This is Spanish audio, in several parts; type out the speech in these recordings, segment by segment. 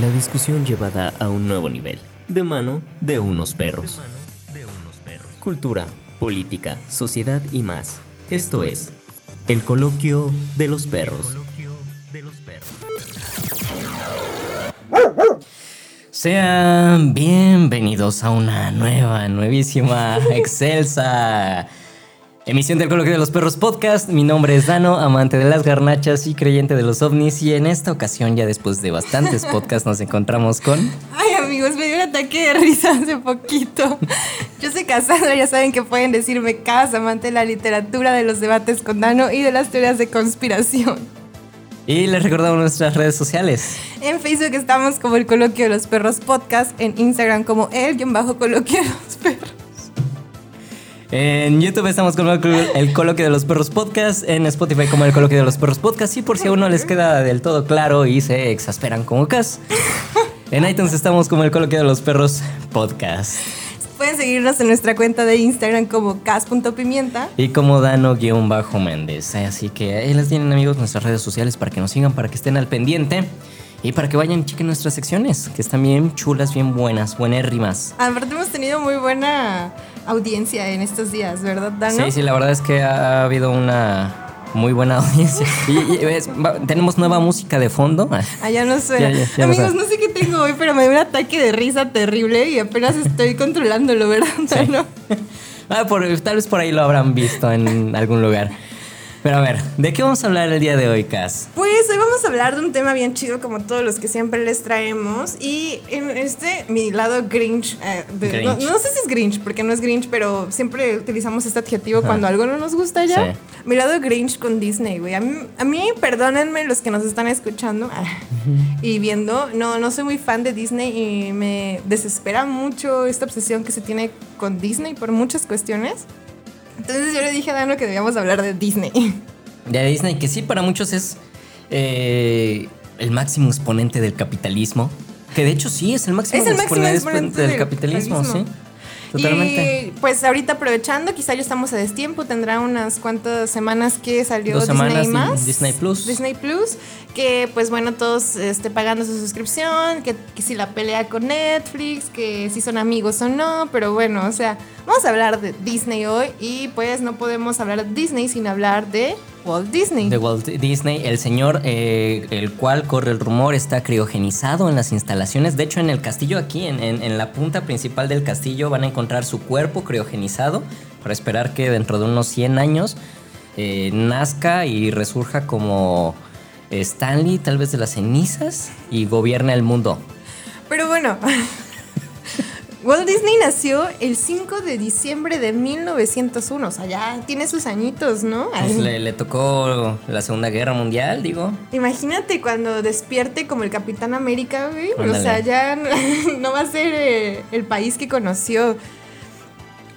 La discusión llevada a un nuevo nivel, de mano de unos perros. Cultura, política, sociedad y más. Esto es el coloquio de los perros. Sean bienvenidos a una nueva, nuevísima, excelsa emisión del Coloquio de los Perros Podcast. Mi nombre es Dano, amante de las garnachas y creyente de los ovnis. Y en esta ocasión, ya después de bastantes podcasts, nos encontramos con. Ay, amigos, me dio un ataque de risa hace poquito. Yo soy casada, ya saben que pueden decirme Cas, amante de la literatura, de los debates con Dano y de las teorías de conspiración. Y les recordamos nuestras redes sociales. En Facebook estamos como el Coloquio de los Perros Podcast, en Instagram como el-coloquio de los Perros. En YouTube estamos con el Coloquio de los Perros Podcast, en Spotify como el Coloquio de los Perros Podcast, y por si aún no les queda del todo claro y se exasperan como Cas. En iTunes estamos como el Coloquio de los Perros Podcast. Pueden seguirnos en nuestra cuenta de Instagram como cas.pimienta. Y como Dano-Méndez. Así que ahí les tienen amigos nuestras redes sociales para que nos sigan, para que estén al pendiente. Y para que vayan y chequen nuestras secciones, que están bien chulas, bien buenas, buenérrimas. Aparte hemos tenido muy buena audiencia en estos días, ¿verdad, Dano? Sí, sí, la verdad es que ha habido una muy buena audiencia. Y, tenemos nueva música de fondo. Ah, ya no suena. Amigos, no sé qué tengo hoy, pero me dio un ataque de risa terrible y apenas estoy controlándolo, ¿verdad? Ah, tal vez por ahí lo habrán visto en algún lugar. Pero a ver, ¿de qué vamos a hablar el día de hoy, Cas? Pues hoy vamos a hablar de un tema bien chido como todos los que siempre les traemos. Y en este, mi lado Grinch, eh, No, sé si es Grinch, porque no es Grinch, pero siempre utilizamos este adjetivo cuando algo no nos gusta ya. Mi lado Grinch con Disney, güey. A mí, perdónenme los que nos están escuchando ah, y viendo, no, no soy muy fan de Disney y me desespera mucho esta obsesión que se tiene con Disney por muchas cuestiones. Entonces yo le dije a Dano que debíamos hablar de Disney. De Disney, que sí, para muchos es eh, el máximo exponente del capitalismo. Que de hecho sí, es el máximo, exponente, del, capitalismo, sí. Totalmente. Y pues ahorita aprovechando, quizá ya estamos a destiempo, tendrá unas cuantas semanas que salió Disney más. Disney Plus. Disney Plus, que pues bueno, todos este, pagando su suscripción, que, que si la pelea con Netflix, que si son amigos o no, pero bueno, o sea, vamos a hablar de Disney hoy y pues no podemos hablar de Disney sin hablar de Walt Disney. De Walt Disney, el señor, eh, el cual corre el rumor, está criogenizado en las instalaciones. De hecho, en el castillo aquí, en, la punta principal del castillo, van a encontrar su cuerpo criogenizado para esperar que dentro de unos 100 años eh, nazca y resurja como Stanley, tal vez de las cenizas, y gobierne el mundo. Pero bueno, Walt Disney nació el 5 de diciembre de 1901, o sea, ya tiene sus añitos, ¿no? Pues le, tocó la Segunda Guerra Mundial, digo. Imagínate cuando despierte como el Capitán América, güey. O sea, ya no, va a ser eh, el país que conoció.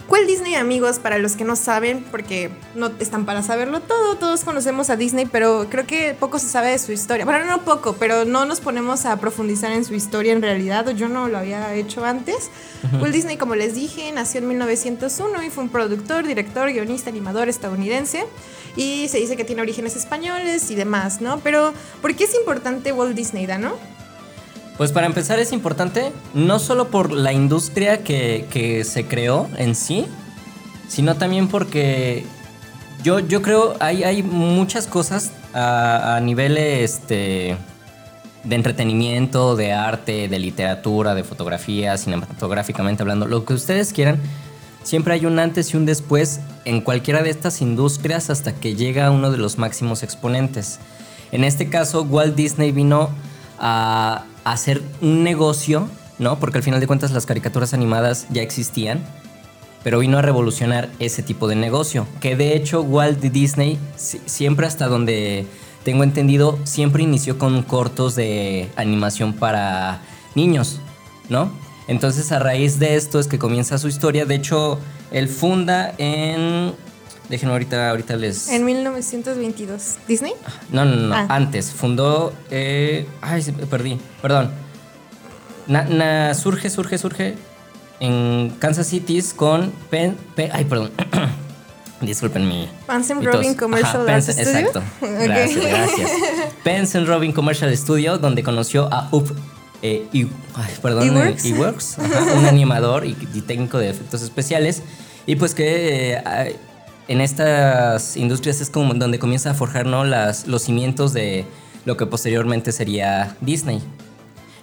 ¿Cuál Disney, amigos? Para los que no saben, porque no están para saberlo todo, todos conocemos a Disney, pero creo que poco se sabe de su historia. Bueno, no poco, pero no nos ponemos a profundizar en su historia en realidad, o yo no lo había hecho antes. Walt Disney, como les dije, nació en 1901 y fue un productor, director, guionista, animador estadounidense. Y se dice que tiene orígenes españoles y demás, ¿no? Pero, ¿por qué es importante Walt Disney, Dano? Pues para empezar es importante no solo por la industria que, se creó en sí, sino también porque yo, yo creo hay, hay muchas cosas a, a nivel este, de entretenimiento, de arte, de literatura, de fotografía, cinematográficamente hablando, lo que ustedes quieran. Siempre hay un antes y un después en cualquiera de estas industrias hasta que llega uno de los máximos exponentes. En este caso, Walt Disney vino a hacer un negocio, ¿no? Porque al final de cuentas las caricaturas animadas ya existían, pero vino a revolucionar ese tipo de negocio. Que de hecho Walt Disney siempre hasta donde tengo entendido, siempre inició con cortos de animación para niños, ¿no? Entonces a raíz de esto es que comienza su historia. De hecho, él funda en Déjenme ahorita, ahorita les. En 1922. ¿Disney? No, no, no. Ah. Antes. Fundó. Eh... Ay, perdí. Perdón. surge, surge, surge. En Kansas City con Pen, ay, perdón. Disculpen mi. Penson Robin Commercial Art Studio. Exacto. Gracias, gracias. Penson Robin Commercial Studio, donde conoció a Up eh, y, perdón, Eworks, un animador y, técnico de efectos especiales. Y pues que eh, en estas industrias es como donde comienza a forjar ¿no? Las, los cimientos de lo que posteriormente sería Disney.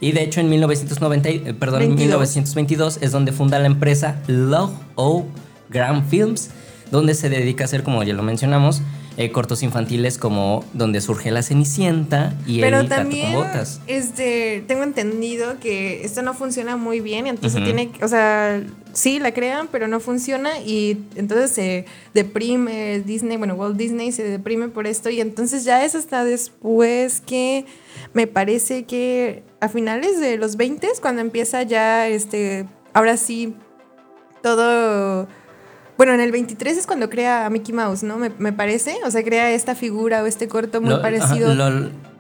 Y de hecho en 1990, eh, perdón, 1922 es donde funda la empresa Love O Grand Films, donde se dedica a hacer, como ya lo mencionamos, eh, cortos infantiles como donde surge la Cenicienta y Pero el también, con botas. Este, tengo entendido que esto no funciona muy bien, entonces tiene, o sea, sí la crean, pero no funciona y entonces se deprime Disney, bueno, Walt Disney se deprime por esto y entonces ya es hasta después que me parece que a finales de los 20 cuando empieza ya este ahora sí todo bueno, en el 23 es cuando crea a Mickey Mouse, ¿no? Me, parece. O sea, crea esta figura o este corto muy parecido.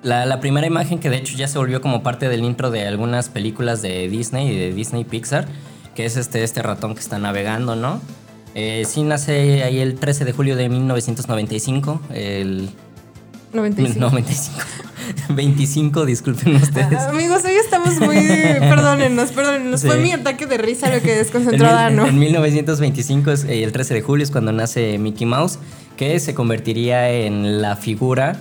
la, primera imagen que de hecho ya se volvió como parte del intro de algunas películas de Disney y de Disney Pixar, que es este, este ratón que está navegando, ¿no? Eh, sí nace ahí el 13 de julio de 1995, el 95. 95. 25, disculpen ustedes. Ah, amigos, hoy estamos muy. perdónennos, perdónennos. Fue mi ataque de risa lo que desconcentró a Dano. En 1925, es, eh, el 13 de julio, es cuando nace Mickey Mouse, que se convertiría en la figura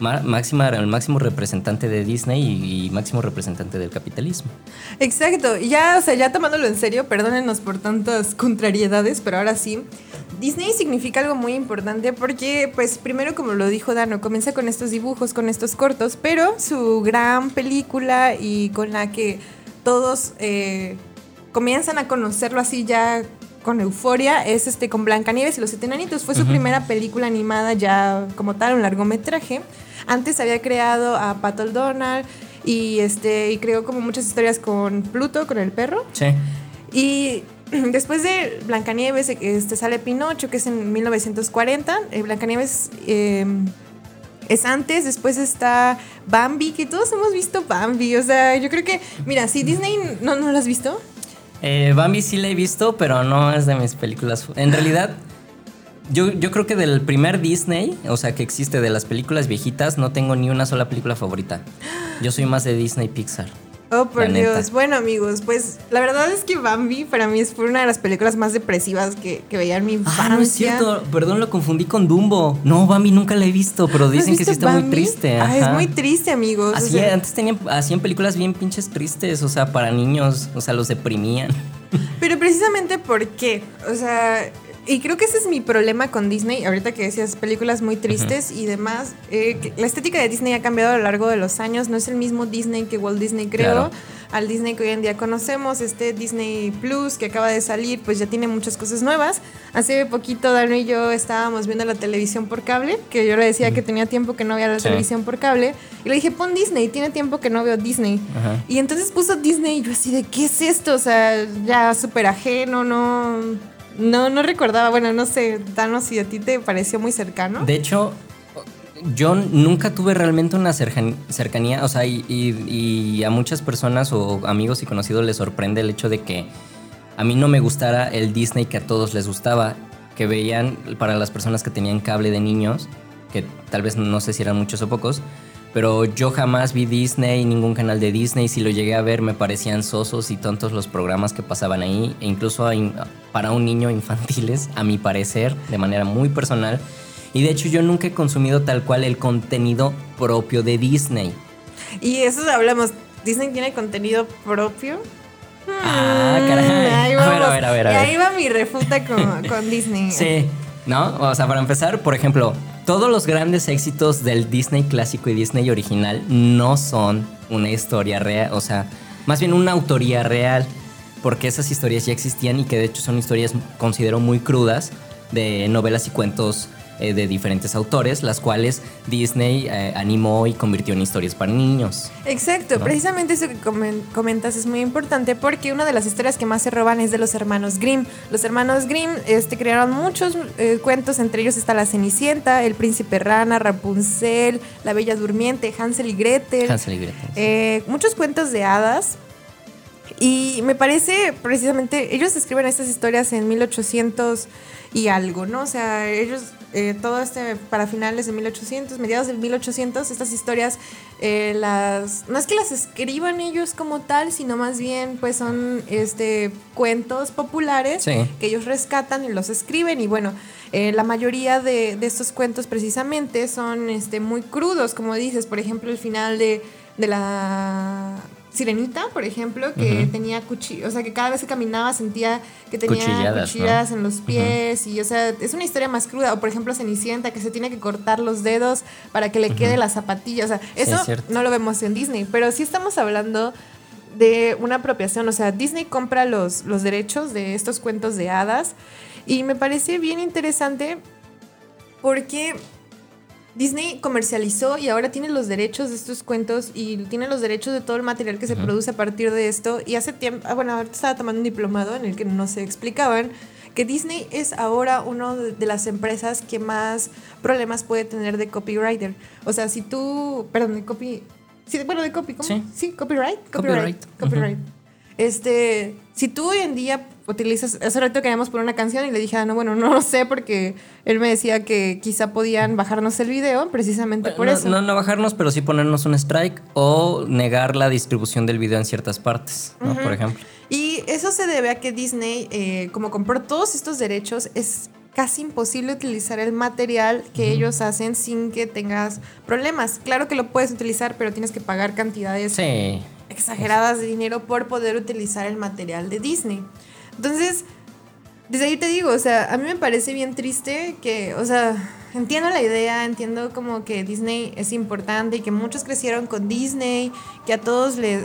máxima, el máximo representante de Disney y, máximo representante del capitalismo. Exacto, ya, o sea, ya tomándolo en serio, perdónenos por tantas contrariedades, pero ahora sí. Disney significa algo muy importante porque, pues, primero, como lo dijo Dano, comienza con estos dibujos, con estos cortos, pero su gran película y con la que todos eh, comienzan a conocerlo así ya con euforia es este con Blancanieves y los siete enanitos. Fue su primera película animada ya como tal, un largometraje. Antes había creado a Pato Donald y este y creó como muchas historias con Pluto, con el perro. Sí. Y después de Blancanieves este, sale Pinocho, que es en 1940. Eh, Blancanieves em, es antes, después está Bambi, que todos hemos visto Bambi. O sea, yo creo que, mira, si Disney no, no lo has visto. Eh, Bambi sí la he visto, pero no es de mis películas. En realidad, yo, yo creo que del primer Disney, o sea, que existe de las películas viejitas, no tengo ni una sola película favorita. Yo soy más de Disney Pixar. Oh, por Dios. Bueno, amigos, pues la verdad es que Bambi para mí fue una de las películas más depresivas que, veía en mi infancia. Ah, no es cierto. Perdón, lo confundí con Dumbo. No, Bambi nunca la he visto, pero dicen que sí está muy triste. Ah, es muy triste, amigos. Así, antes tenían, hacían películas bien pinches tristes, o sea, para niños, o sea, los deprimían. Pero precisamente porque, o sea, y creo que ese es mi problema con Disney, ahorita que decías películas muy tristes y demás. Eh, la estética de Disney ha cambiado a lo largo de los años, no es el mismo Disney que Walt Disney creó. Al Disney que hoy en día conocemos, este Disney Plus que acaba de salir, pues ya tiene muchas cosas nuevas. Hace poquito Dano y yo estábamos viendo la televisión por cable, que yo le decía que tenía tiempo que no veía la televisión por cable. Y le dije, pon Disney, tiene tiempo que no veo Disney. Y entonces puso Disney y yo así de, ¿qué es esto? O sea, ya súper ajeno, no no, no recordaba. Bueno, no sé, Danos, si a ti te pareció muy cercano. De hecho, yo nunca tuve realmente una cercanía, o sea, y, a muchas personas o amigos y conocidos les sorprende el hecho de que a mí no me gustara el Disney que a todos les gustaba, que veían para las personas que tenían cable de niños, que tal vez no sé si eran muchos o pocos, pero yo jamás vi Disney, ningún canal de Disney. Si lo llegué a ver, me parecían sosos y tontos los programas que pasaban ahí. E incluso para un niño infantiles, a mi parecer, de manera muy personal. Y de hecho, yo nunca he consumido tal cual el contenido propio de Disney. Y eso hablamos. ¿Disney tiene contenido propio? Ah, caray. Ahí a ver, a ver, a ver. Y ahí va mi refuta con, con Disney. Sí, ¿no? O sea, para empezar, por ejemplo, todos los grandes éxitos del Disney clásico y Disney original no son una historia real, o sea, más bien una autoría real, porque esas historias ya existían y que de hecho son historias, considero, muy crudas de novelas y cuentos eh, de diferentes autores, las cuales Disney eh, animó y convirtió en historias para niños. Exacto, precisamente eso que comentas es muy importante porque una de las historias que más se roban es de los hermanos Grimm. Los hermanos Grimm este, crearon muchos eh, cuentos, entre ellos está La Cenicienta, El Príncipe Rana, Rapunzel, La Bella Durmiente, Hansel y Gretel. Hansel y Gretel. muchos cuentos de hadas. Y me parece precisamente, ellos escriben estas historias en 1800 y algo, ¿no? O sea, ellos eh, todo este para finales de 1800, mediados del 1800, estas historias eh, las no es que las escriban ellos como tal, sino más bien pues son este cuentos populares que ellos rescatan y los escriben. Y bueno, eh, la mayoría de, de, estos cuentos precisamente son este muy crudos, como dices, por ejemplo, el final de, de la Sirenita, por ejemplo, que tenía cuchillas, o sea, que cada vez que caminaba sentía que tenía cuchillas en los pies y, o sea, es una historia más cruda. O, por ejemplo, Cenicienta, que se tiene que cortar los dedos para que le quede la zapatilla. O sea, eso no lo vemos en Disney, pero sí estamos hablando de una apropiación. O sea, Disney compra los, los derechos de estos cuentos de hadas y me parece bien interesante porque Disney comercializó y ahora tiene los derechos de estos cuentos y tiene los derechos de todo el material que se produce a partir de esto. Y hace tiempo, ah, bueno, ahorita estaba tomando un diplomado en el que no se explicaban que Disney es ahora una de las empresas que más problemas puede tener de copywriter. O sea, si tú, perdón, de copy, sí, bueno, de copy, ¿cómo? Sí, copyright, copyright, copyright. Este, si tú hoy en día utilizas, hace rato queríamos poner una canción y le dije, ah, no, bueno, no lo sé porque él me decía que quizá podían bajarnos el video precisamente por eso. No, no bajarnos, pero sí ponernos un strike o negar la distribución del video en ciertas partes, ¿no? Por ejemplo. Y eso se debe a que Disney, eh, como compró todos estos derechos, es casi imposible utilizar el material que ellos hacen sin que tengas problemas. Claro que lo puedes utilizar, pero tienes que pagar cantidades sí exageradas de dinero por poder utilizar el material de Disney. Entonces, desde ahí te digo, o sea, a mí me parece bien triste que, o sea, entiendo la idea, entiendo como que Disney es importante y que muchos crecieron con Disney, que a todos les...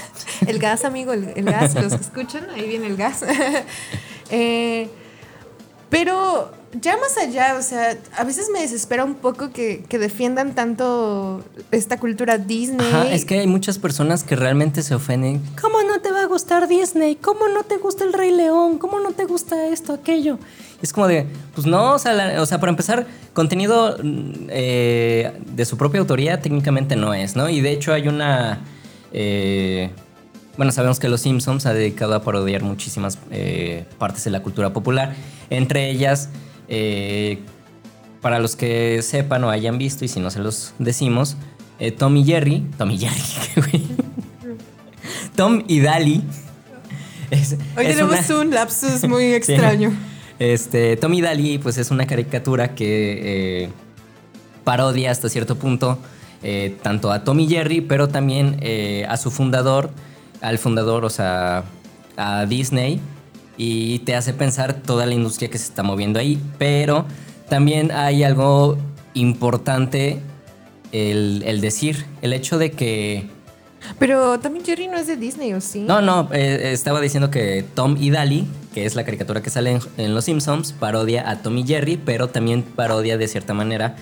el gas, amigo, el, gas, los que escuchan, ahí viene el gas. eh, pero ya más allá, o sea, a veces me desespera un poco que, defiendan tanto esta cultura Disney. es que hay muchas personas que realmente se ofenden. ¿Cómo no te va a gustar Disney? ¿Cómo no te gusta el Rey León? ¿Cómo no te gusta esto, aquello? Es como de, pues no, o sea, o sea para empezar, contenido eh, de su propia autoría técnicamente no es, ¿no? Y de hecho hay una... Eh, bueno, sabemos que Los Simpsons ha dedicado a parodiar muchísimas eh, partes de la cultura popular, entre ellas, eh, para los que sepan o hayan visto, y si no se los decimos, eh, Tom y Jerry, Tom y Jerry, Tom y Dali. Hoy tenemos un lapsus muy extraño. Este, Tom y Dali, pues es una caricatura que parodia hasta cierto punto tanto a Tom y Jerry, pero también a su fundador, al fundador, o sea, a Disney, y te hace pensar toda la industria que se está moviendo ahí. Pero también hay algo importante el, decir, el hecho de que... Pero también Jerry no es de Disney, ¿o sí? No, no, eh, estaba diciendo que Tom y Dali, que es la caricatura que sale en, Los Simpsons, parodia a Tom y Jerry, pero también parodia de cierta manera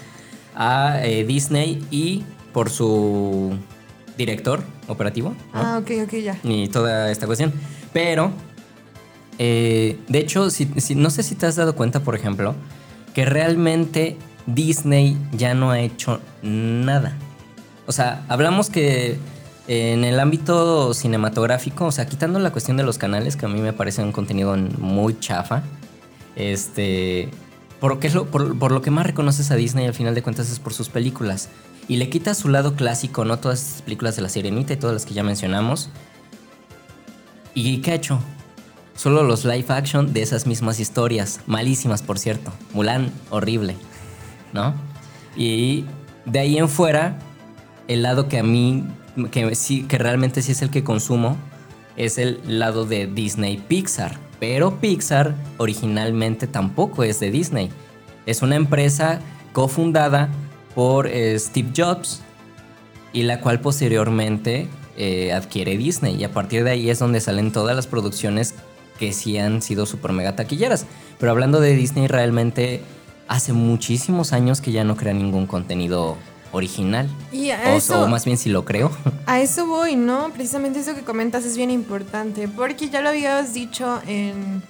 a eh, Disney y por su director operativo. Ah, ok, ok, ya. Y toda esta cuestión. Pero, eh, de hecho, si, no sé si te has dado cuenta, por ejemplo, que realmente Disney ya no ha hecho nada. O sea, hablamos que en el ámbito cinematográfico, o sea, quitando la cuestión de los canales, que a mí me parece un contenido muy chafa, este, por, lo, por lo que más reconoces a Disney al final de cuentas es por sus películas y le quita su lado clásico, ¿no? Todas estas películas de la Sirenita y todas las que ya mencionamos. ¿Y qué hecho? Solo los live action de esas mismas historias, malísimas por cierto. Mulan, horrible, ¿no? Y de ahí en fuera, el lado que a mí, que, sí, que realmente sí es el que consumo, es el lado de Disney Pixar. Pero Pixar originalmente tampoco es de Disney. Es una empresa cofundada por eh, Steve Jobs y la cual posteriormente eh, adquiere Disney y a partir de ahí es donde salen todas las producciones que sí han sido super mega taquilleras. Pero hablando de Disney realmente hace muchísimos años que ya no crea ningún contenido original. Y a o, eso, o, más bien si lo creo. A eso voy, ¿no? Precisamente eso que comentas es bien importante, porque ya lo habías dicho en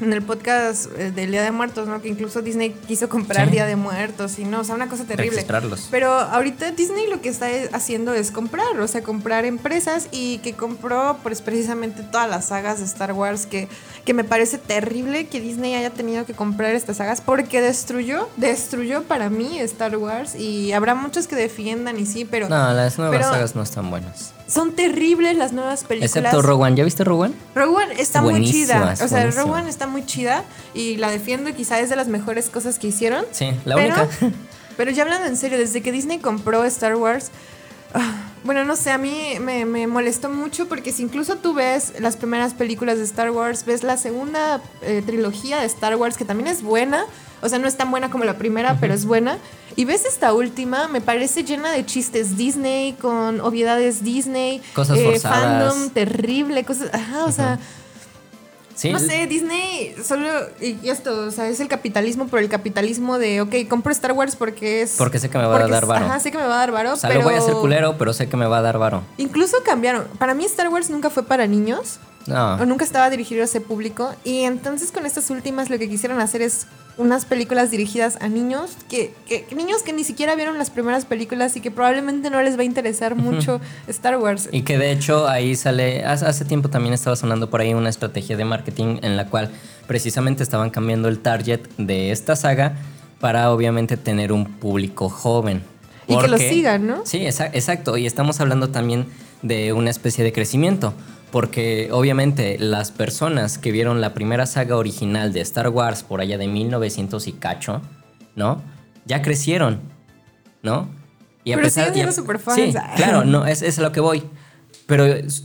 en el podcast eh, del Día de Muertos, ¿no? Que incluso Disney quiso comprar Día de Muertos y no, o sea, una cosa terrible. Pero ahorita Disney lo que está haciendo es comprar, o sea, comprar empresas y que compró pues precisamente todas las sagas de Star Wars que, que me parece terrible que Disney haya tenido que comprar estas sagas porque destruyó, destruyó para mí Star Wars y habrá muchos que defiendan y sí, pero... No, las nuevas sagas no están buenas. Son terribles las nuevas películas. Excepto Rowan. ¿Ya viste Rowan? Rowan está muy chida. O sea, Rowan está muy chida y la defiendo y quizá es de las mejores cosas que hicieron. Sí, la única. Pero ya hablando en serio, desde que Disney compró Star Wars, ah, bueno, no sé, a mí me, me, molestó mucho porque si incluso tú ves las primeras películas de Star Wars, ves la segunda eh, trilogía de Star Wars, que también es buena, o sea, no es tan buena como la primera, pero es buena. Y ves esta última, me parece llena de chistes Disney, con obviedades Disney, cosas eh, fandom terrible, cosas, ajá, o sea, no sé, Disney solo y esto, o sea, es el capitalismo, pero el capitalismo de, ok, compro Star Wars porque es porque sé que me va a dar varo. Ajá, sé que me va a dar varo, o sea, pero lo voy a hacer culero, pero sé que me va a dar varo. Incluso cambiaron. Para mí Star Wars nunca fue para niños. No. O nunca estaba dirigido a ese público y entonces con estas últimas lo que quisieron hacer es unas películas dirigidas a niños, que, niños que ni siquiera vieron las primeras películas y que probablemente no les va a interesar mucho Star Wars. Y que de hecho ahí sale, hace tiempo también estaba sonando por ahí una estrategia de marketing en la cual precisamente estaban cambiando el target de esta saga para obviamente tener un público joven. y que lo sigan, ¿no? Sí, exacto. Y estamos hablando también de una especie de crecimiento. Porque obviamente las personas que vieron la primera saga original de Star Wars por allá de 1900 y cacho, ¿no? Ya crecieron, ¿no? Y a Pero pesar de... fans. Sí, claro, no, es, es a lo que voy. Pero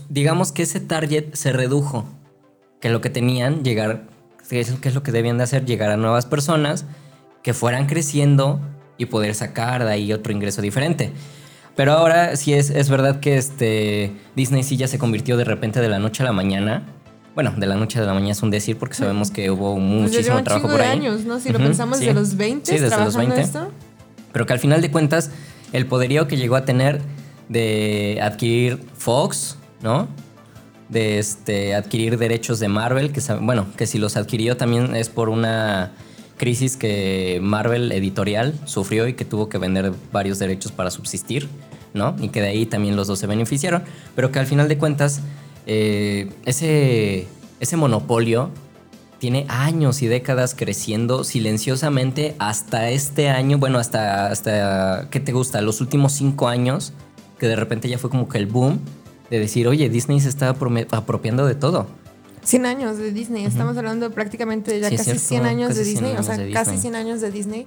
digamos que ese target se redujo. Que lo que tenían, llegar, que es lo que debían de hacer, llegar a nuevas personas que fueran creciendo y poder sacar de ahí otro ingreso diferente. Pero ahora sí es, es verdad que este Disney sí ya se convirtió de repente de la noche a la mañana. Bueno, de la noche a la mañana es un decir porque sabemos que hubo pues muchísimo trabajo por ahí. años, ¿no? Si lo pensamos desde los 20, sí, desde los 20. Esto. Pero que al final de cuentas el poderío que llegó a tener de adquirir Fox, ¿no? De este adquirir derechos de Marvel, que bueno, que si los adquirió también es por una crisis que Marvel editorial sufrió y que tuvo que vender varios derechos para subsistir, ¿no? Y que de ahí también los dos se beneficiaron, pero que al final de cuentas eh, ese, ese monopolio tiene años y décadas creciendo silenciosamente hasta este año, bueno, hasta, hasta, ¿qué te gusta? Los últimos cinco años, que de repente ya fue como que el boom de decir, oye, Disney se está apropiando de todo. 100 años de Disney, estamos hablando prácticamente de ya casi 100 años de Disney, o sea, casi 100 años de Disney.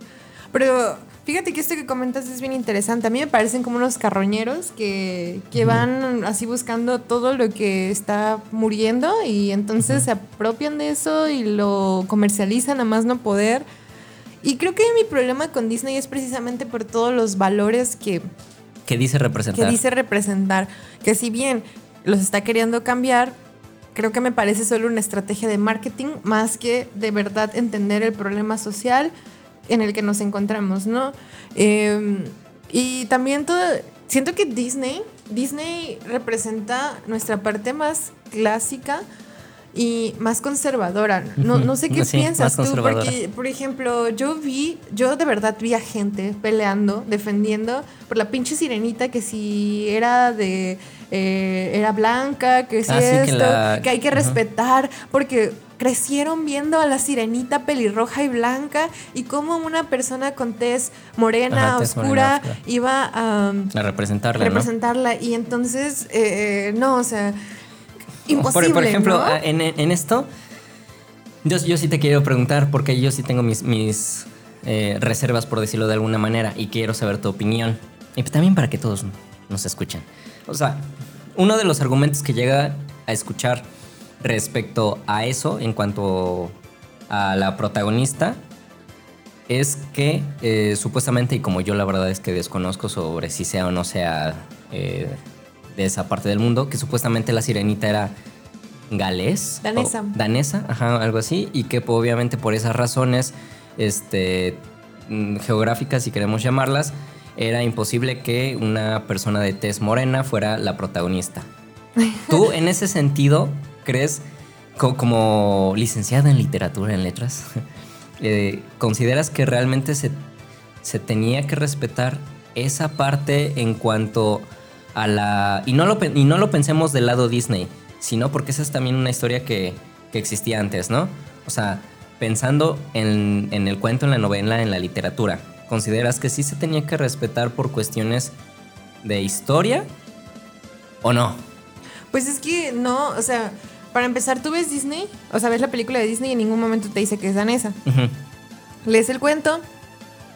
Pero fíjate que esto que comentas es bien interesante. A mí me parecen como unos carroñeros que, que van así buscando todo lo que está muriendo y entonces se apropian de eso y lo comercializan a más no poder. Y creo que mi problema con Disney es precisamente por todos los valores que... Que dice representar. Que dice representar. Que si bien los está queriendo cambiar, creo que me parece solo una estrategia de marketing más que de verdad entender el problema social en el que nos encontramos, ¿no? Em, y también todo, siento que Disney, Disney representa nuestra parte más clásica y más conservadora. No, no sé qué piensas tú, porque, por ejemplo, yo vi, yo de verdad vi a gente peleando, defendiendo por la pinche sirenita que si era de, eh, era blanca, que si ah, esto, que, hay que respetar, porque crecieron viendo a la sirenita pelirroja y blanca y cómo una persona con tez morena, oscura, iba a, a representarla. representarla. Y entonces, eh, no, o sea imposible. Por, ejemplo, en, esto, yo, yo sí te quiero preguntar, porque yo sí tengo mis, mis eh, reservas, por decirlo de alguna manera, y quiero saber tu opinión. Y también para que todos nos escuchen. O sea, uno de los argumentos que llega a escuchar respecto a eso, en cuanto a la protagonista, es que eh, supuestamente, y como yo la verdad es que desconozco sobre si sea o no sea eh, de esa parte del mundo, que supuestamente la sirenita era galés. Danesa. danesa, ajá, algo así, y que obviamente por esas razones este, mm, geográficas, si queremos llamarlas, era imposible que una persona de tez morena fuera la protagonista. ¿Tú en ese sentido crees como licenciada en literatura, en letras, eh, ¿consideras que realmente se, se tenía que respetar esa parte en cuanto a la... Y no lo, y no lo pensemos del lado Disney, sino porque esa es también una historia que, que existía antes, ¿no? O sea, pensando en, en, el cuento, en la novela, en la literatura, ¿consideras que sí se tenía que respetar por cuestiones de historia o no? Pues es que no, o sea, para empezar, tú ves Disney, o sea, ves la película de Disney y en ningún momento te dice que es danesa. Lees el cuento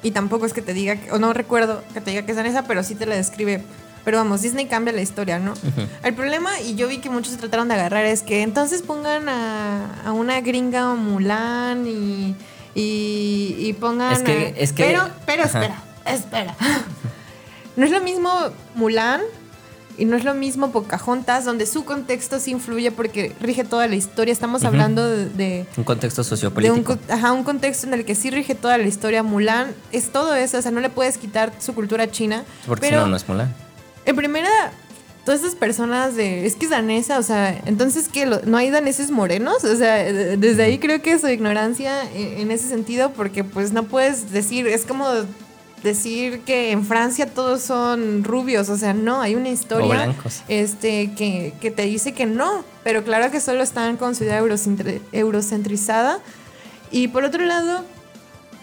y tampoco es que te diga, o no recuerdo que te diga que es danesa, pero sí te la describe. Pero vamos, Disney cambia la historia, ¿no? El problema, y yo vi que muchos trataron de agarrar, es que entonces pongan a, una gringa Mulan y, y, pongan... Es que, es que... Pero, pero espera, espera. No es lo mismo Mulan y no es lo mismo Pocahontas, donde su contexto sí influye porque rige toda la historia. Estamos hablando de, Un contexto sociopolítico. un, ajá, un contexto en el que sí rige toda la historia. Mulan es todo eso, o sea, no le puedes quitar su cultura china. Porque si no, no es Mulan. En primera, todas esas personas de. Es que es danesa, o sea, entonces, ¿qué? ¿No hay daneses morenos? O sea, desde ahí creo que su ignorancia en ese sentido, porque pues no puedes decir, es como decir que en Francia todos son rubios, o sea, no, hay una historia este que, que, te dice que no, pero claro que solo están con ciudad eurocentrizada. Y por otro lado,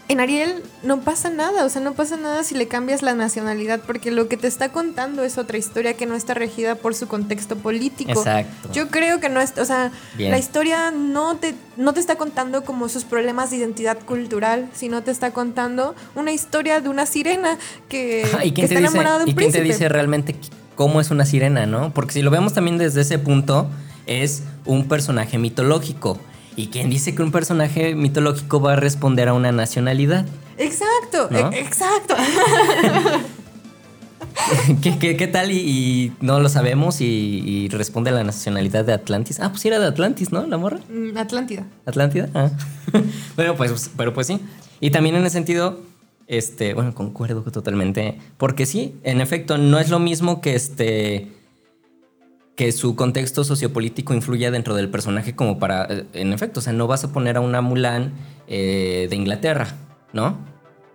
en Ariel no pasa nada, o sea, no pasa nada si le cambias la nacionalidad, porque lo que te está contando es otra historia que no está regida por su contexto político. Exacto. Yo creo que no es, o sea, la historia no te, no te está contando como sus problemas de identidad cultural, sino te está contando una historia de una sirena que, está enamorada de un ¿Y quién te dice realmente cómo es una sirena, no? Porque si lo vemos también desde ese punto, es un personaje mitológico ¿Y quién dice que un personaje mitológico va a responder a una nacionalidad? Exacto, e- exacto. ¿Qué, tal y, no lo sabemos y, responde a la nacionalidad de Atlantis? Ah, pues era de Atlantis, ¿no? La morra. Mm, Atlántida. Atlántida. Ah. bueno, pues, pero pues sí. Y también en ese sentido, este, bueno, concuerdo totalmente. Porque sí, en efecto, no es lo mismo que este que su contexto sociopolítico influya dentro del personaje como para, eh, en efecto, o sea, no vas a poner a una Mulan eh, de Inglaterra, ¿no?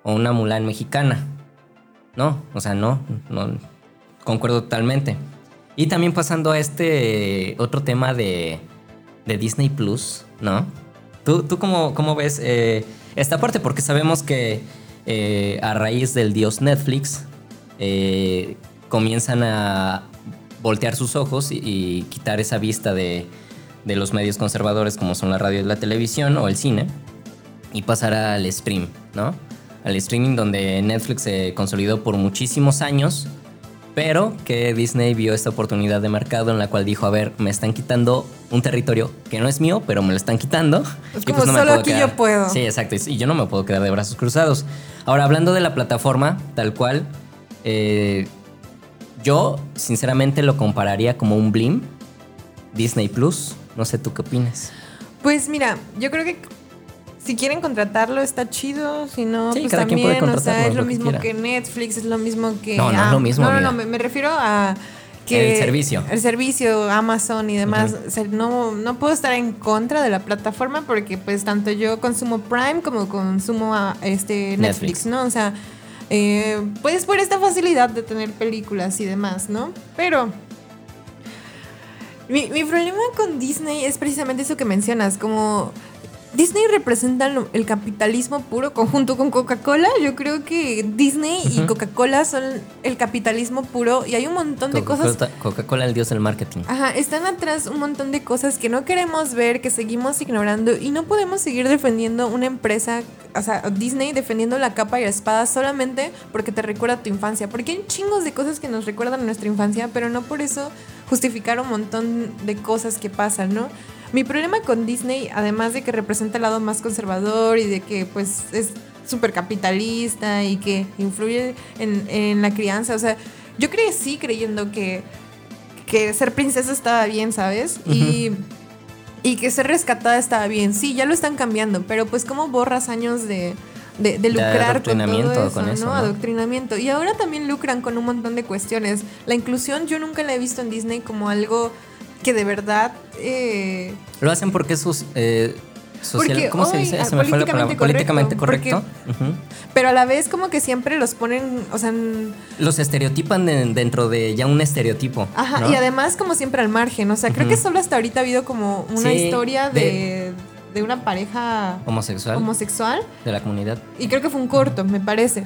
O una Mulan mexicana. No, o sea, no, no, concuerdo totalmente. Y también pasando a este otro tema de, de Disney Plus, ¿no? ¿Tú, tú cómo, cómo ves eh, esta parte? Porque sabemos que a raíz del dios Netflix comienzan a voltear sus ojos y, quitar esa vista de, los medios conservadores como son la radio y la televisión o el cine y pasar al stream, ¿no? Al streaming donde Netflix se consolidó por muchísimos años, pero que Disney vio esta oportunidad de mercado en la cual dijo, a ver, me están quitando un territorio que no es mío, pero me lo están quitando. Es como pues solo aquí yo puedo. Sí, exacto, y yo no me puedo quedar de brazos cruzados. Ahora, hablando de la plataforma, tal cual, eh, yo, sinceramente, lo compararía como un Blim, Disney Plus. No sé, ¿tú qué opinas? Pues mira, yo creo que si quieren contratarlo está chido, si no, pues también, o sea, es lo, mismo que, Netflix, es lo mismo que... No, no es lo mismo. No, no, no, me, refiero a... Que el servicio. El servicio, Amazon y demás. no, no puedo estar en contra de la plataforma porque pues tanto yo consumo Prime como consumo a este Netflix. ¿no? O sea, eh, pues por esta facilidad de tener películas y demás, ¿no? Pero mi, mi, problema con Disney es precisamente eso que mencionas, como Disney representa el capitalismo puro conjunto con Coca-Cola. Yo creo que Disney y Coca-Cola son el capitalismo puro y hay un montón de cosas. Coca-Cola, el dios del marketing. Ajá, están atrás un montón de cosas que no queremos ver, que seguimos ignorando y no podemos seguir defendiendo una empresa, o sea, Disney defendiendo la capa y la espada solamente porque te recuerda tu infancia. Porque hay chingos de cosas que nos recuerdan a nuestra infancia, pero no por eso justificar un montón de cosas que pasan, ¿no? Mi problema con Disney, además de que representa el lado más conservador y de que pues es súper capitalista y que influye en, la crianza, o sea, yo crecí creyendo que, que ser princesa estaba bien, ¿sabes? Y y que ser rescatada estaba bien. Sí, ya lo están cambiando, pero pues cómo borras años de, de, lucrar con todo eso, con ¿no? Adoctrinamiento. Y ahora también lucran con un montón de cuestiones. La inclusión yo nunca la he visto en Disney como algo que de verdad... Eh, Lo hacen porque sus... Eh, ¿Cómo se dice? Se me fue la palabra. Políticamente correcto. Pero a la vez como que siempre los ponen, o sea... Los estereotipan dentro de ya un estereotipo. Ajá, y además como siempre al margen. O sea, creo que solo hasta ahorita ha habido como una historia de de una pareja homosexual. homosexual. De la comunidad. Y creo que fue un corto, me parece.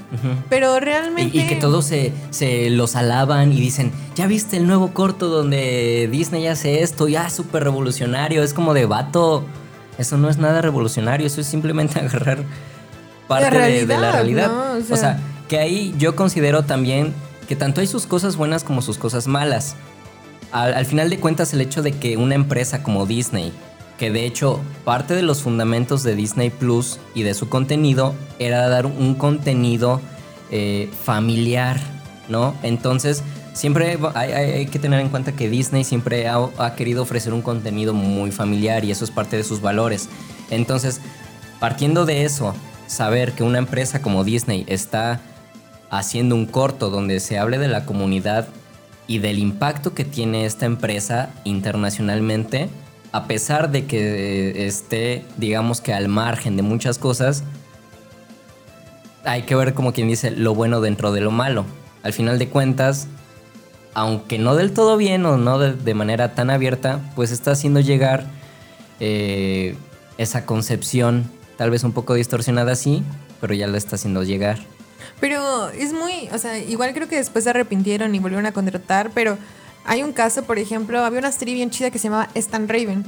Pero realmente... Y, que todos se, se, los alaban y dicen, ya viste el nuevo corto donde Disney hace esto, ya súper revolucionario, es como de vato. Eso no es nada revolucionario, eso es simplemente agarrar parte de, la realidad. o, sea, que ahí yo considero también que tanto hay sus cosas buenas como sus cosas malas. al final de cuentas, el hecho de que una empresa como Disney que de hecho parte de los fundamentos de Disney Plus y de su contenido era dar un contenido eh, familiar, ¿no? Entonces, siempre hay, que tener en cuenta que Disney siempre ha, ha, querido ofrecer un contenido muy familiar y eso es parte de sus valores. Entonces, partiendo de eso, saber que una empresa como Disney está haciendo un corto donde se hable de la comunidad y del impacto que tiene esta empresa internacionalmente, a pesar de que esté, digamos que al margen de muchas cosas, hay que ver como quien dice lo bueno dentro de lo malo. Al final de cuentas, aunque no del todo bien o no de, manera tan abierta, pues está haciendo llegar eh, esa concepción, tal vez un poco distorsionada así, pero ya la está haciendo llegar. Pero es muy, o sea, igual creo que después se arrepintieron y volvieron a contratar, pero hay un caso, por ejemplo, había una serie bien chida que se llamaba Stan Raven.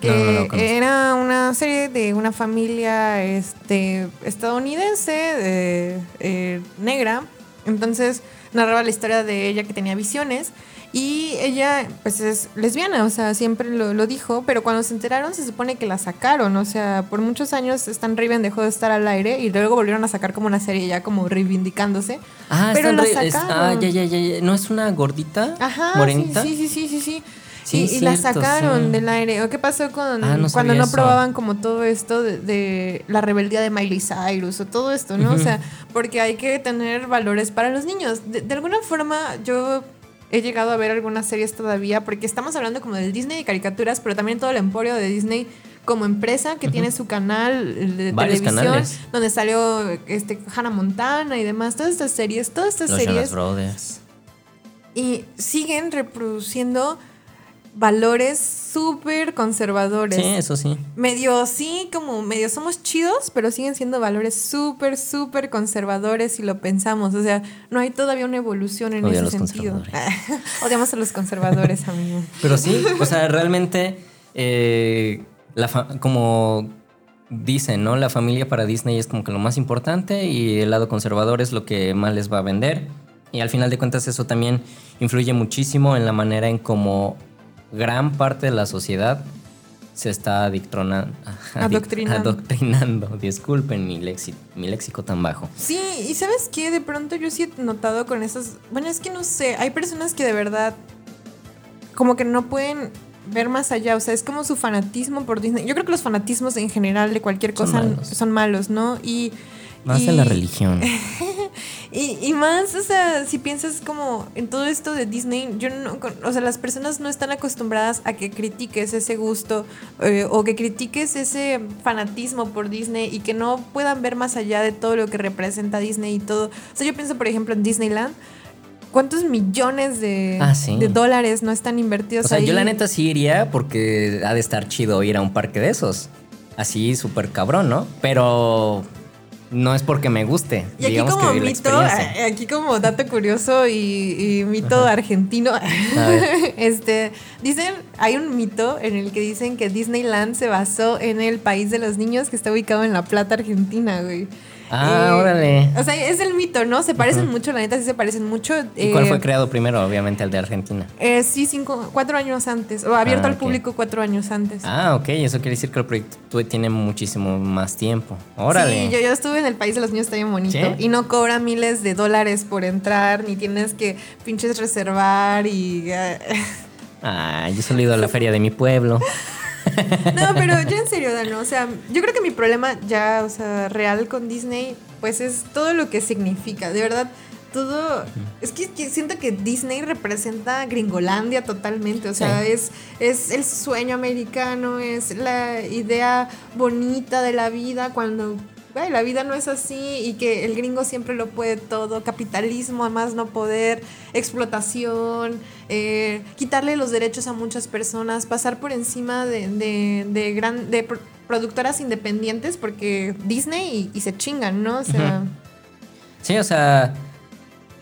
Que era una serie de una familia este, estadounidense eh, negra. Entonces narraba la historia de ella que tenía visiones y ella, pues es lesbiana, o sea, siempre lo, dijo, pero cuando se enteraron se supone que la sacaron, o sea, por muchos años Stan Raven dejó de estar al aire y luego volvieron a sacar como una serie ya como reivindicándose. Ah, pero la sacaron. ah, ya, ya, ya, ¿no es una gordita? Ajá, morenita? Sí, sí, sí, sí, sí. sí. y, la sacaron del aire. ¿O qué pasó con ah, cuando no probaban como todo esto de, la rebeldía de Miley Cyrus o todo esto, ¿no? O sea, porque hay que tener valores para los niños. de alguna forma, yo he llegado a ver algunas series todavía, porque estamos hablando como del Disney de caricaturas, pero también todo el emporio de Disney como empresa que tiene su canal de televisión donde salió este Hannah Montana y demás, todas estas series, todas estas series y siguen reproduciendo valores súper conservadores. Sí, eso sí. Medio, sí, como medio somos chidos, pero siguen siendo valores súper, súper conservadores si lo pensamos. O sea, no hay todavía una evolución en ese sentido. Odiamos a los conservadores, amigo. Pero sí, o sea, realmente, eh, como dicen, ¿no? La familia para Disney es como que lo más importante y el lado conservador es lo que más les va a vender. Y al final de cuentas eso también influye muchísimo en la manera en cómo gran parte de la sociedad se está adoctrinando. adoctrinando. Disculpen mi, léxico, mi léxico tan bajo. Sí, y sabes qué, de pronto yo sí he notado con esas... Bueno, es que no sé, hay personas que de verdad como que no pueden ver más allá, o sea, es como su fanatismo por Disney. Yo creo que los fanatismos en general de cualquier cosa son malos, ¿no? Y más en la religión. y, más, o sea, si piensas como en todo esto de Disney, yo no, o sea, las personas no están acostumbradas a que critiques ese gusto eh, o que critiques ese fanatismo por Disney y que no puedan ver más allá de todo lo que representa Disney y todo. O sea, yo pienso, por ejemplo, en Disneyland. ¿Cuántos millones de, ah, de dólares no están invertidos o sea, Yo la neta sí iría porque ha de estar chido ir a un parque de esos. Así súper cabrón, ¿no? Pero no es porque me guste. Y aquí como mito, eh, aquí como dato curioso y, mito argentino, este, dicen, hay un mito en el que dicen que Disneyland se basó en el país de los niños que está ubicado en La Plata, Argentina, güey. Ah, órale. O sea, es el mito, ¿no? Se parecen mucho, la neta sí se parecen mucho. ¿Y cuál fue eh, creado primero, obviamente, el de Argentina? Eh, sí, cinco, cuatro años antes, o abierto ah, al público cuatro años antes. Ah, ok, eso quiere decir que el proyecto tiene muchísimo más tiempo. Órale. Sí, yo, yo estuve en el país de los niños, está bien bonito. Y no cobra miles de dólares por entrar, ni tienes que pinches reservar y... ah, yo solo he ido a la feria de mi pueblo. No, pero yo en serio, Dano, o sea, yo creo que mi problema ya, o sea, real con Disney, pues es todo lo que significa. De verdad, todo. Es que, siento que Disney representa Gringolandia totalmente. O sea, es, es el sueño americano, es la idea bonita de la vida cuando la vida no es así y que el gringo siempre lo puede todo, capitalismo, además no poder, explotación, eh, quitarle los derechos a muchas personas, pasar por encima de, de, gran, de productoras independientes porque Disney y, se chingan, ¿no? O sea... Sí, o sea,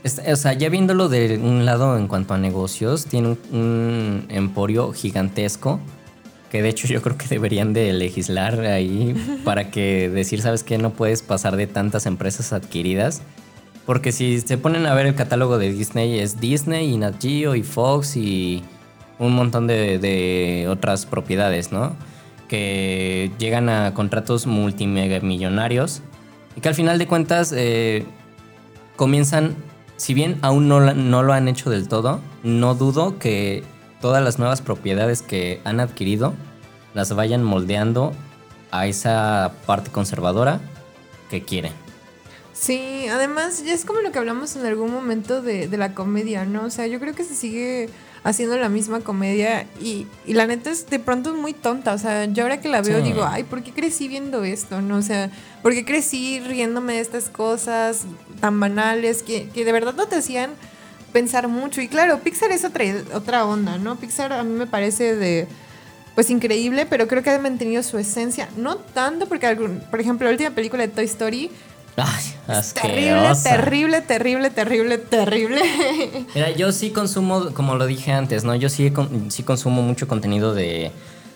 o sea, ya viéndolo de un lado en cuanto a negocios, tiene un, emporio gigantesco que de hecho yo creo que deberían de legislar ahí para que decir, ¿sabes qué? No puedes pasar de tantas empresas adquiridas. Porque si se ponen a ver el catálogo de Disney, es Disney y Nat Geo y Fox y un montón de, otras propiedades, ¿no? Que llegan a contratos multimillonarios y que al final de cuentas eh, comienzan si bien aún no, no lo han hecho del todo, no dudo que todas las nuevas propiedades que han adquirido las vayan moldeando a esa parte conservadora que quieren. Sí, además ya es como lo que hablamos en algún momento de, de la comedia, ¿no? O sea, yo creo que se sigue haciendo la misma comedia y, la neta es de pronto muy tonta. O sea, yo ahora que la veo digo, ay, ¿por qué crecí viendo esto? ¿No? O sea, ¿por qué crecí riéndome de estas cosas tan banales que, de verdad no te hacían pensar mucho? Y claro, Pixar es otra, otra onda, ¿no? Pixar a mí me parece de pues increíble, pero creo que ha mantenido su esencia. No tanto porque, por ejemplo, la última película de Toy Story Ay, terrible, terrible, terrible, terrible, terrible. Mira, yo sí consumo, como lo dije antes, ¿no? Yo sí, sí consumo mucho contenido de,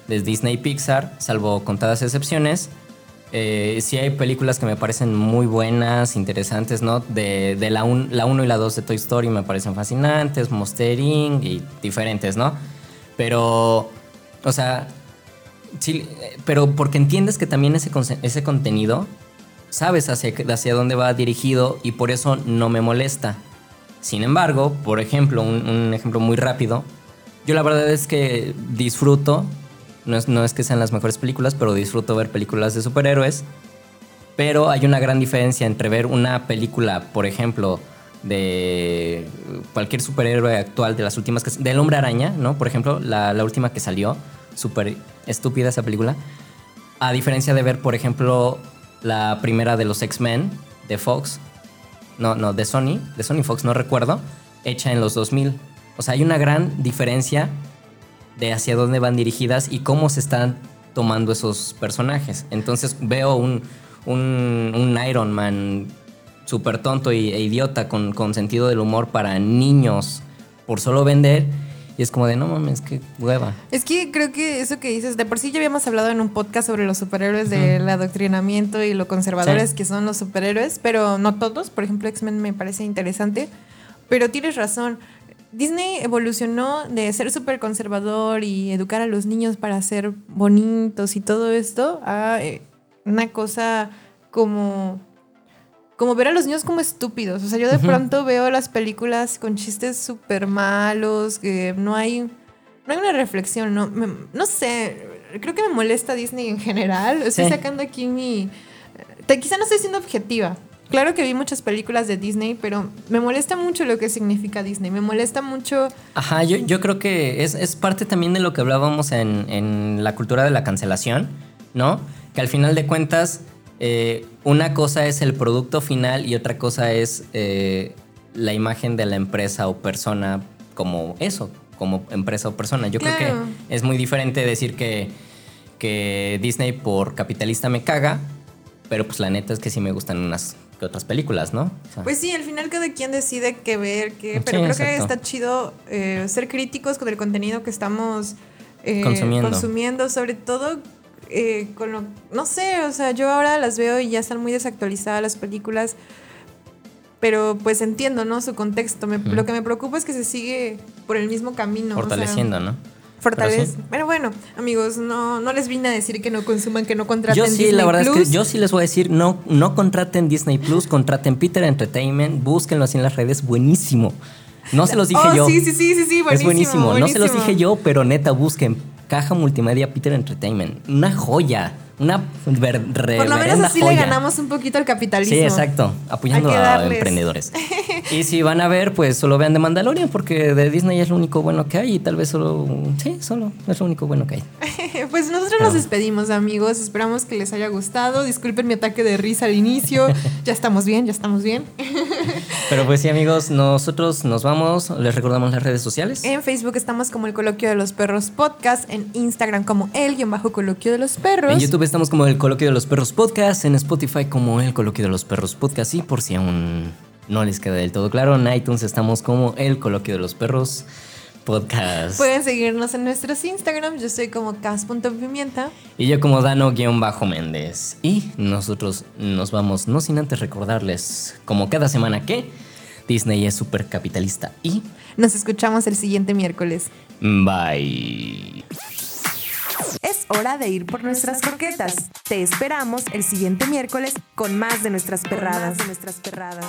de Disney Pixar, salvo contadas excepciones. Eh, sí hay películas que me parecen muy buenas, interesantes, ¿no? De, de la 1 la y la 2 de Toy Story me parecen fascinantes, Monster Inc. y diferentes, ¿no? Pero, o sea, sí, pero porque entiendes que también ese, ese contenido sabes hacia, dónde va dirigido y por eso no me molesta. Sin embargo, por ejemplo, un, ejemplo muy rápido, yo la verdad es que disfruto, no es, no es que sean las mejores películas, pero disfruto ver películas de superhéroes, pero hay una gran diferencia entre ver una película, por ejemplo, de cualquier superhéroe actual de las últimas que del hombre araña, ¿no? Por ejemplo, la, la última que salió, súper estúpida esa película. A diferencia de ver, por ejemplo, la primera de los X-Men de Fox, no, no, de Sony, de Sony Fox, no recuerdo, hecha en los 2000. O sea, hay una gran diferencia de hacia dónde van dirigidas y cómo se están tomando esos personajes. Entonces veo un, un, Iron Man súper tonto e idiota con, con sentido del humor para niños por solo vender y es como de, no mames, qué hueva. Es que creo que eso que dices, de por sí ya habíamos hablado en un podcast sobre los superhéroes del adoctrinamiento y lo conservadores que son los superhéroes, pero no todos. Por ejemplo, X-Men me parece interesante. Pero tienes razón. Disney evolucionó de ser súper conservador y educar a los niños para ser bonitos y todo esto a eh, una cosa como como ver a los niños como estúpidos. O sea, yo de pronto veo las películas con chistes súper malos, que no hay, no hay una reflexión, no, no sé, creo que me molesta Disney en general. Estoy sacando aquí mi... quizá no estoy siendo objetiva. Claro que vi muchas películas de Disney, pero me molesta mucho lo que significa Disney. Me molesta mucho... Ajá, yo, yo creo que es, es parte también de lo que hablábamos en, en la cultura de la cancelación, ¿no? Que al final de cuentas eh, una cosa es el producto final y otra cosa es eh, la imagen de la empresa o persona como eso, como empresa o persona. Yo creo que es muy diferente decir que, que Disney por capitalista me caga, pero pues la neta es que sí me gustan unas que otras películas, ¿no? pues sí, al final cada quien decide qué ver, qué, pero creo que está chido eh, ser críticos con el contenido que estamos consumiendo. consumiendo, sobre todo eh, con lo, no sé, o sea, yo ahora las veo y ya están muy desactualizadas las películas, pero pues entiendo, ¿no? Su contexto. Lo que me preocupa es que se sigue por el mismo camino. Fortaleciendo, ¿no? Fortalece. Pero, bueno, amigos, no, no les vine a decir que no consuman, que no contraten yo sí, la verdad es que yo sí les voy a decir, no, no contraten Disney Plus, contraten Peter Entertainment, búsquenlo así en las redes, buenísimo. No se los dije oh, yo. Sí, sí, sí, sí, buenísimo, Es buenísimo. No se los dije yo, pero neta, busquen Caja Multimedia Peter Entertainment. Una joya. Una Por lo menos así le ganamos un poquito al capitalismo. Sí, exacto. Apoyando a emprendedores. y si van a ver, pues solo vean de Mandalorian, porque de Disney es lo único bueno que hay y tal vez solo. Sí, solo es lo único bueno que hay. pues nosotros nos despedimos, amigos. Esperamos que les haya gustado. Disculpen mi ataque de risa al inicio. ya estamos bien, ya estamos bien. Pero pues sí, amigos, nosotros nos vamos. Les recordamos las redes sociales. En Facebook estamos como el Coloquio de los Perros Podcast. En Instagram como el-coloquio de los perros. En YouTube estamos como el Coloquio de los Perros Podcast. En Spotify como el Coloquio de los Perros Podcast. Y por si aún no les queda del todo claro, en iTunes estamos como el Coloquio de los Perros Podcast. Pueden seguirnos en nuestros Instagram. Yo soy como cas.pimienta. Y yo como Dano-Méndez. Y nosotros nos vamos, no sin antes recordarles, como cada semana, que Disney es súper capitalista. Y nos escuchamos el siguiente miércoles. Bye. Es hora de ir por nuestras croquetas. Te esperamos el siguiente miércoles con más de nuestras perradas. de nuestras perradas.